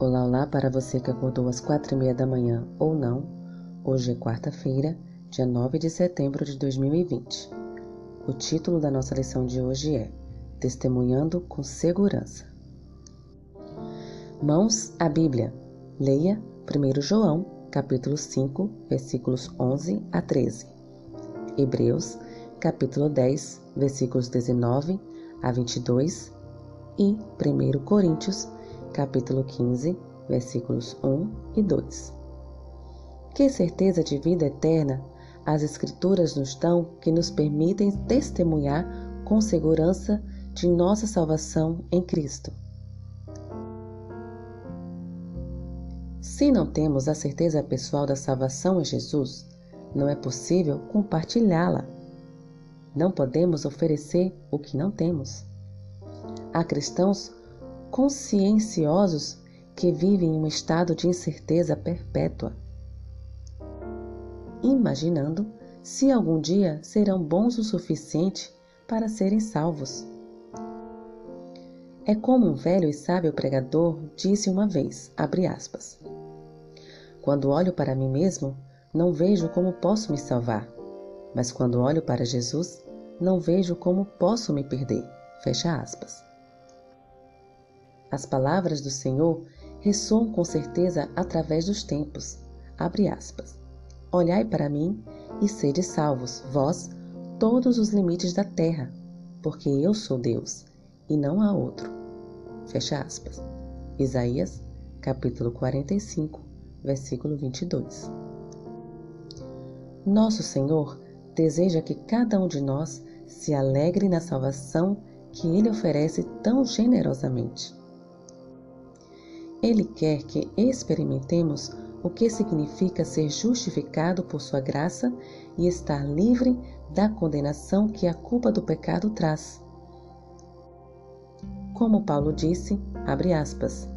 Olá, olá para você que acordou às quatro e meia da manhã ou não. Hoje é quarta-feira, dia 9 de setembro de 2020. O título da nossa lição de hoje é Testemunhando com Segurança. Mãos à Bíblia. Leia 1 João, capítulo 5, versículos 11 a 13. Hebreus, capítulo 10, versículos 19 a 22 e 1 Coríntios, capítulo 15, versículos 1 e 2. Que certeza de vida eterna as Escrituras nos dão que nos permitem testemunhar com segurança de nossa salvação em Cristo. Se não temos a certeza pessoal da salvação em Jesus, não é possível compartilhá-la. Não podemos oferecer o que não temos. Há cristãos conscienciosos que vivem em um estado de incerteza perpétua, imaginando se algum dia serão bons o suficiente para serem salvos. É como um velho e sábio pregador disse uma vez, aspas, Quando olho para mim mesmo, não vejo como posso me salvar, mas quando olho para Jesus, não vejo como posso me perder. Fecha aspas. As palavras do Senhor ressoam com certeza através dos tempos. Abre aspas. Olhai para mim e sede salvos, vós, todos os limites da terra, porque eu sou Deus e não há outro. Fecha aspas. Isaías, capítulo 45, versículo 22. Nosso Senhor deseja que cada um de nós se alegre na salvação que Ele oferece tão generosamente. Ele quer que experimentemos o que significa ser justificado por Sua graça e estar livre da condenação que a culpa do pecado traz. Como Paulo disse, abre aspas,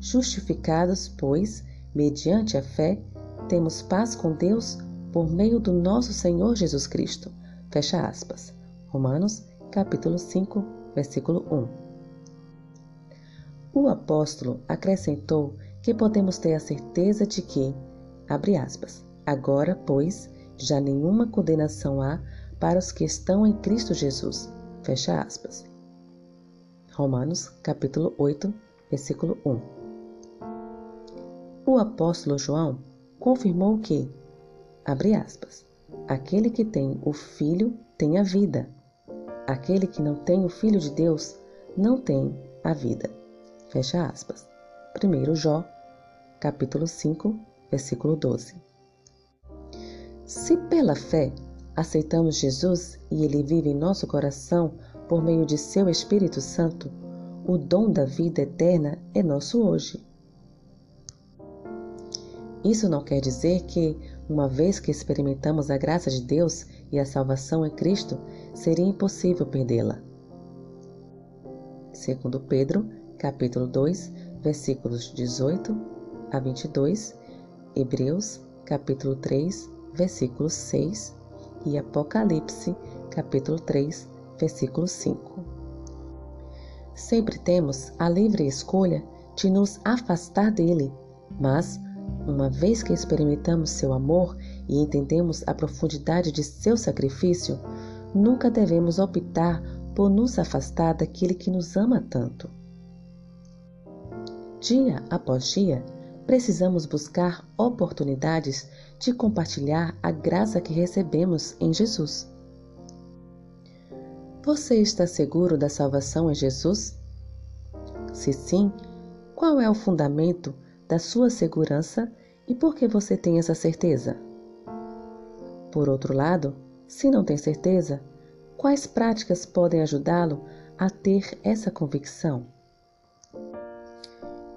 justificados, pois, mediante a fé, temos paz com Deus por meio do nosso Senhor Jesus Cristo. Fecha aspas. Romanos, capítulo 5, versículo 1. O apóstolo acrescentou que podemos ter a certeza de que, abre aspas, agora, pois, já nenhuma condenação há para os que estão em Cristo Jesus. Fecha aspas. Romanos, capítulo 8, versículo 1. O apóstolo João confirmou que, abre aspas, aquele que tem o Filho tem a vida. Aquele que não tem o Filho de Deus não tem a vida. Fecha aspas. 1 Jó, capítulo 5, versículo 12. Se pela fé aceitamos Jesus e ele vive em nosso coração por meio de seu Espírito Santo, o dom da vida eterna é nosso hoje. Isso não quer dizer que, uma vez que experimentamos a graça de Deus e a salvação em Cristo, seria impossível perdê-la. Segundo Pedro, capítulo 2, versículos 18 a 22, Hebreus, capítulo 3, versículo 6 e Apocalipse, capítulo 3, versículo 5. Sempre temos a livre escolha de nos afastar dele, mas, uma vez que experimentamos seu amor e entendemos a profundidade de seu sacrifício, nunca devemos optar por nos afastar daquele que nos ama tanto. Dia após dia, precisamos buscar oportunidades de compartilhar a graça que recebemos em Jesus. Você está seguro da salvação em Jesus? Se sim, qual é o fundamento da sua segurança e por que você tem essa certeza? Por outro lado, se não tem certeza, quais práticas podem ajudá-lo a ter essa convicção?